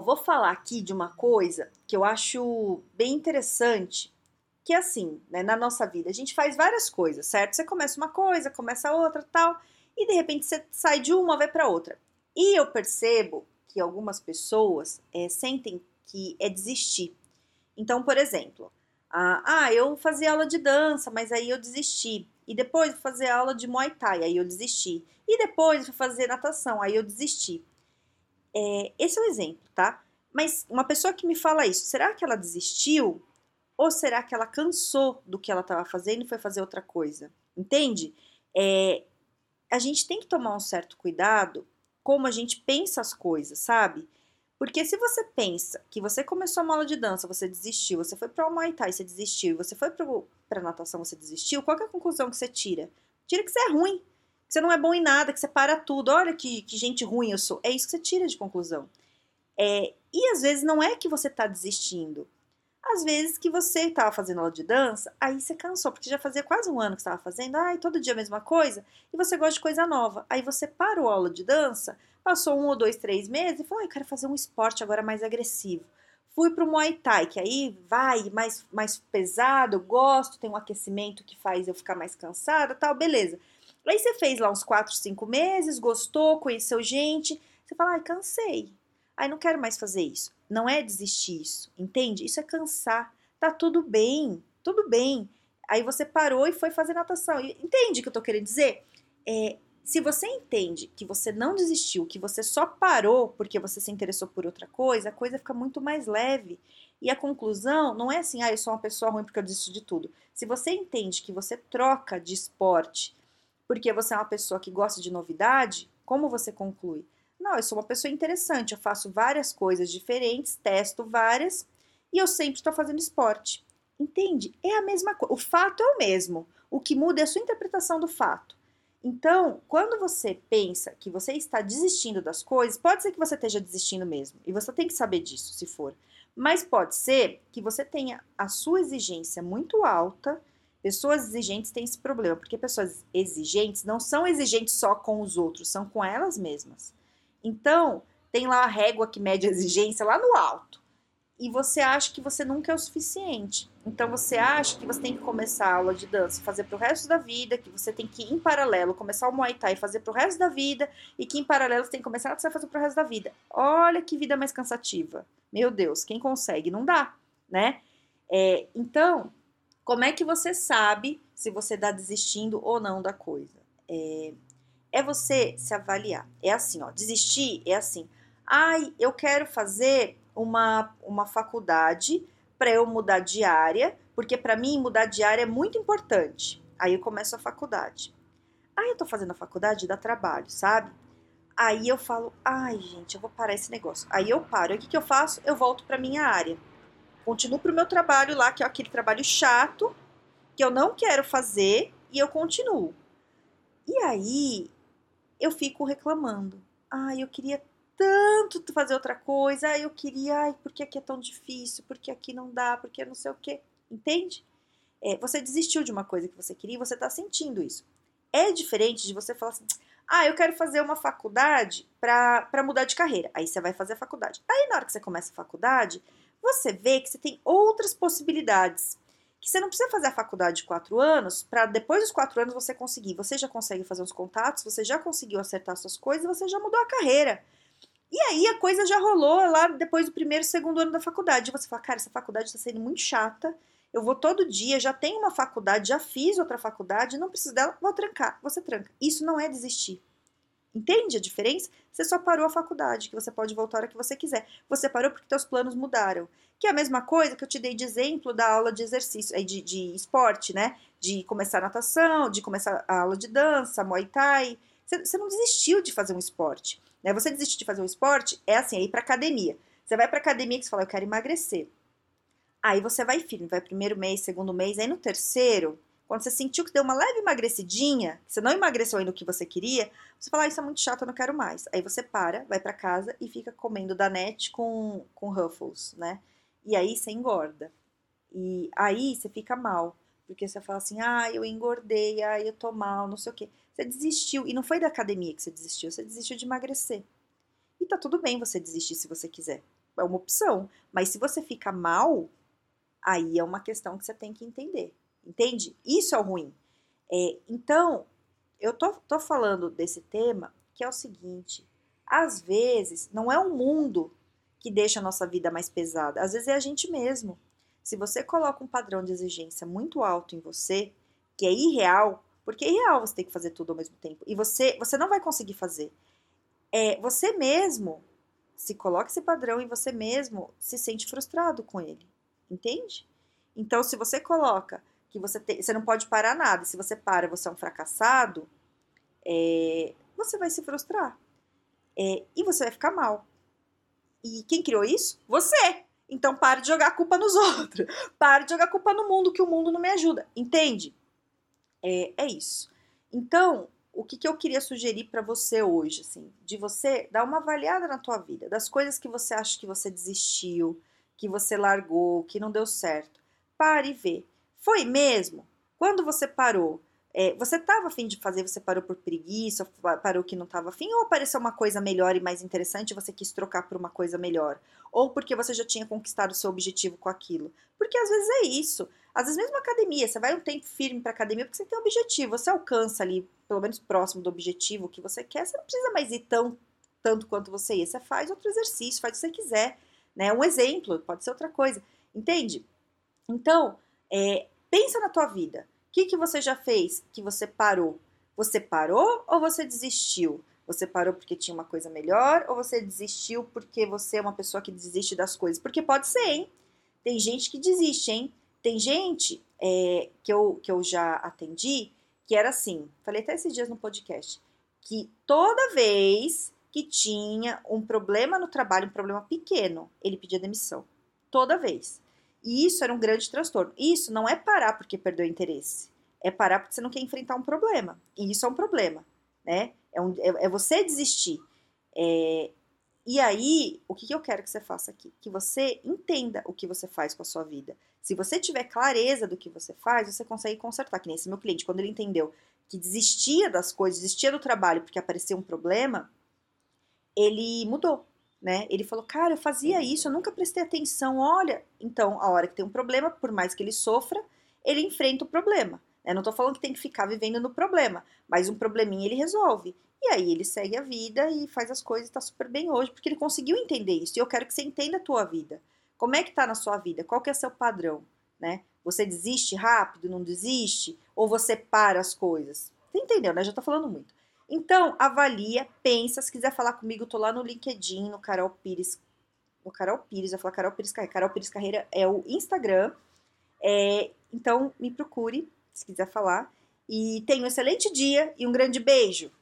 Vou falar aqui de uma coisa que eu acho bem interessante, que é assim, né, na nossa vida, a gente faz várias coisas, certo? Você começa uma coisa, começa outra, tal, e de repente você sai de uma, vai para outra. E eu percebo que algumas pessoas é, sentem que é desistir. Então, por exemplo, ah, ah, eu fazia aula de dança, mas aí eu desisti. E depois fui fazer aula de Muay Thai, aí eu desisti. E depois fui fazer natação, aí eu desisti. É, esse é o exemplo, tá? Mas uma pessoa que me fala isso, será que ela desistiu? Ou será que ela cansou do que ela estava fazendo e foi fazer outra coisa? Entende? É, a gente tem que tomar um certo cuidado como a gente pensa as coisas, sabe? Porque se você pensa que você começou uma aula de dança, você desistiu, você foi para o Muay Thai, você desistiu, você foi para natação, você desistiu, qual é a conclusão que você tira? Tira que você é ruim, você não é bom em nada, que você para tudo. Olha que, que gente ruim eu sou. É isso que você tira de conclusão. É, e às vezes não é que você está desistindo. Às vezes que você estava fazendo aula de dança, aí você cansou, porque já fazia quase um ano que estava fazendo, ai, todo dia a mesma coisa, e você gosta de coisa nova. Aí você parou a aula de dança, passou um ou dois, três meses e falou, ai, eu quero fazer um esporte agora mais agressivo. Fui para o Muay Thai, que aí vai mais, mais pesado, eu gosto, tem um aquecimento que faz eu ficar mais cansada, tal, beleza. Aí você fez lá uns 4, 5 meses, gostou, conheceu gente, você fala, ai, cansei. Ai, não quero mais fazer isso. Não é desistir isso, entende? Isso é cansar. Tá tudo bem, tudo bem. Aí você parou e foi fazer natação. Entende o que eu tô querendo dizer? É, se você entende que você não desistiu, que você só parou porque você se interessou por outra coisa, a coisa fica muito mais leve. E a conclusão não é assim, ah, eu sou uma pessoa ruim porque eu desisto de tudo. Se você entende que você troca de esporte porque você é uma pessoa que gosta de novidade, como você conclui? Não, eu sou uma pessoa interessante, eu faço várias coisas diferentes, testo várias e eu sempre estou fazendo esporte. Entende? É a mesma coisa. O fato é o mesmo. O que muda é a sua interpretação do fato. Então, quando você pensa que você está desistindo das coisas, pode ser que você esteja desistindo mesmo, e você tem que saber disso, se for. Mas pode ser que você tenha a sua exigência muito alta Pessoas exigentes têm esse problema, porque pessoas exigentes não são exigentes só com os outros, são com elas mesmas. Então, tem lá a régua que mede a exigência lá no alto. E você acha que você nunca é o suficiente. Então você acha que você tem que começar a aula de dança, fazer pro resto da vida, que você tem que em paralelo começar o Muay Thai e fazer pro resto da vida, e que em paralelo você tem que começar a fazer pro resto da vida. Olha que vida mais cansativa. Meu Deus, quem consegue? Não dá, né? É, então, como é que você sabe se você está desistindo ou não da coisa? É, é você se avaliar. É assim, ó, desistir é assim. Ai, eu quero fazer uma, uma faculdade para eu mudar de área, porque para mim mudar de área é muito importante. Aí eu começo a faculdade. Aí eu tô fazendo a faculdade, dá trabalho, sabe? Aí eu falo, ai gente, eu vou parar esse negócio. Aí eu paro. O que, que eu faço? Eu volto para minha área continuo para o meu trabalho lá, que é aquele trabalho chato, que eu não quero fazer, e eu continuo. E aí eu fico reclamando. Ai, eu queria tanto fazer outra coisa, ai, eu queria, ai, porque aqui é tão difícil, porque aqui não dá, porque não sei o quê. Entende? É, você desistiu de uma coisa que você queria e você está sentindo isso. É diferente de você falar assim, ah, eu quero fazer uma faculdade para mudar de carreira. Aí você vai fazer a faculdade. Aí na hora que você começa a faculdade, você vê que você tem outras possibilidades. Que você não precisa fazer a faculdade de quatro anos para depois dos quatro anos você conseguir. Você já consegue fazer os contatos, você já conseguiu acertar suas coisas, você já mudou a carreira. E aí a coisa já rolou lá depois do primeiro, segundo ano da faculdade. Você fala, cara, essa faculdade está sendo muito chata. Eu vou todo dia, já tenho uma faculdade, já fiz outra faculdade, não preciso dela, vou trancar. Você tranca. Isso não é desistir. Entende a diferença? Você só parou a faculdade, que você pode voltar a hora que você quiser. Você parou porque seus planos mudaram. Que é a mesma coisa que eu te dei de exemplo da aula de exercício, de, de esporte, né? De começar natação, de começar a aula de dança, Muay Thai. Você, você não desistiu de fazer um esporte. Né? Você desistir de fazer um esporte é assim, é ir pra academia. Você vai pra academia e você fala, eu quero emagrecer. Aí você vai firme, vai primeiro mês, segundo mês, aí no terceiro, quando você sentiu que deu uma leve emagrecidinha, que você não emagreceu ainda o que você queria, você fala, ah, isso é muito chato, eu não quero mais. Aí você para, vai para casa e fica comendo danete com, com Ruffles, né? E aí você engorda. E aí você fica mal. Porque você fala assim, ah, eu engordei, ah, eu tô mal, não sei o quê. Você desistiu. E não foi da academia que você desistiu, você desistiu de emagrecer. E tá tudo bem você desistir se você quiser. É uma opção. Mas se você fica mal, aí é uma questão que você tem que entender. Entende? Isso é o ruim. É, então, eu tô, tô falando desse tema que é o seguinte: às vezes não é o mundo que deixa a nossa vida mais pesada, às vezes é a gente mesmo. Se você coloca um padrão de exigência muito alto em você, que é irreal, porque é irreal você ter que fazer tudo ao mesmo tempo, e você, você não vai conseguir fazer. É, você mesmo se coloca esse padrão e você mesmo se sente frustrado com ele. Entende? Então, se você coloca que você, tem, você não pode parar nada, se você para, você é um fracassado, é, você vai se frustrar. É, e você vai ficar mal. E quem criou isso? Você! Então pare de jogar a culpa nos outros. Pare de jogar a culpa no mundo, que o mundo não me ajuda. Entende? É, é isso. Então, o que, que eu queria sugerir para você hoje, assim, de você dar uma avaliada na tua vida, das coisas que você acha que você desistiu, que você largou, que não deu certo. Pare e vê. Foi mesmo? Quando você parou, é, você estava afim de fazer, você parou por preguiça, parou que não estava afim, ou apareceu uma coisa melhor e mais interessante e você quis trocar por uma coisa melhor? Ou porque você já tinha conquistado o seu objetivo com aquilo? Porque às vezes é isso. Às vezes mesmo academia, você vai um tempo firme para academia porque você tem um objetivo, você alcança ali, pelo menos próximo do objetivo que você quer, você não precisa mais ir tão tanto quanto você ia. Você faz outro exercício, faz o que você quiser, né? Um exemplo, pode ser outra coisa, entende? Então, é, pensa na tua vida que, que você já fez que você parou? Você parou ou você desistiu? Você parou porque tinha uma coisa melhor ou você desistiu porque você é uma pessoa que desiste das coisas? Porque pode ser, hein? Tem gente que desiste, hein? Tem gente é, que, eu, que eu já atendi que era assim, falei até esses dias no podcast, que toda vez que tinha um problema no trabalho, um problema pequeno, ele pedia demissão. Toda vez. E isso era um grande transtorno. Isso não é parar porque perdeu interesse. É parar porque você não quer enfrentar um problema. E isso é um problema, né? É, um, é, é você desistir. É, e aí, o que, que eu quero que você faça aqui? Que você entenda o que você faz com a sua vida. Se você tiver clareza do que você faz, você consegue consertar. Que nem esse meu cliente, quando ele entendeu que desistia das coisas, desistia do trabalho porque aparecia um problema, ele mudou né? Ele falou, cara, eu fazia isso, eu nunca prestei atenção. Olha, então, a hora que tem um problema, por mais que ele sofra, ele enfrenta o problema. Né? Não tô falando que tem que ficar vivendo no problema, mas um probleminha ele resolve. E aí ele segue a vida e faz as coisas, tá super bem hoje, porque ele conseguiu entender isso. E eu quero que você entenda a tua vida. Como é que tá na sua vida? Qual que é seu padrão, né? Você desiste rápido, não desiste? Ou você para as coisas? Você entendeu, né? Já tô falando muito. Então, avalia, pensa, se quiser falar comigo, tô lá no LinkedIn, no Carol Pires, no Carol Pires, eu falar Carol Pires Carreira, Carol Pires Carreira é o Instagram, é, então me procure, se quiser falar, e tenha um excelente dia e um grande beijo!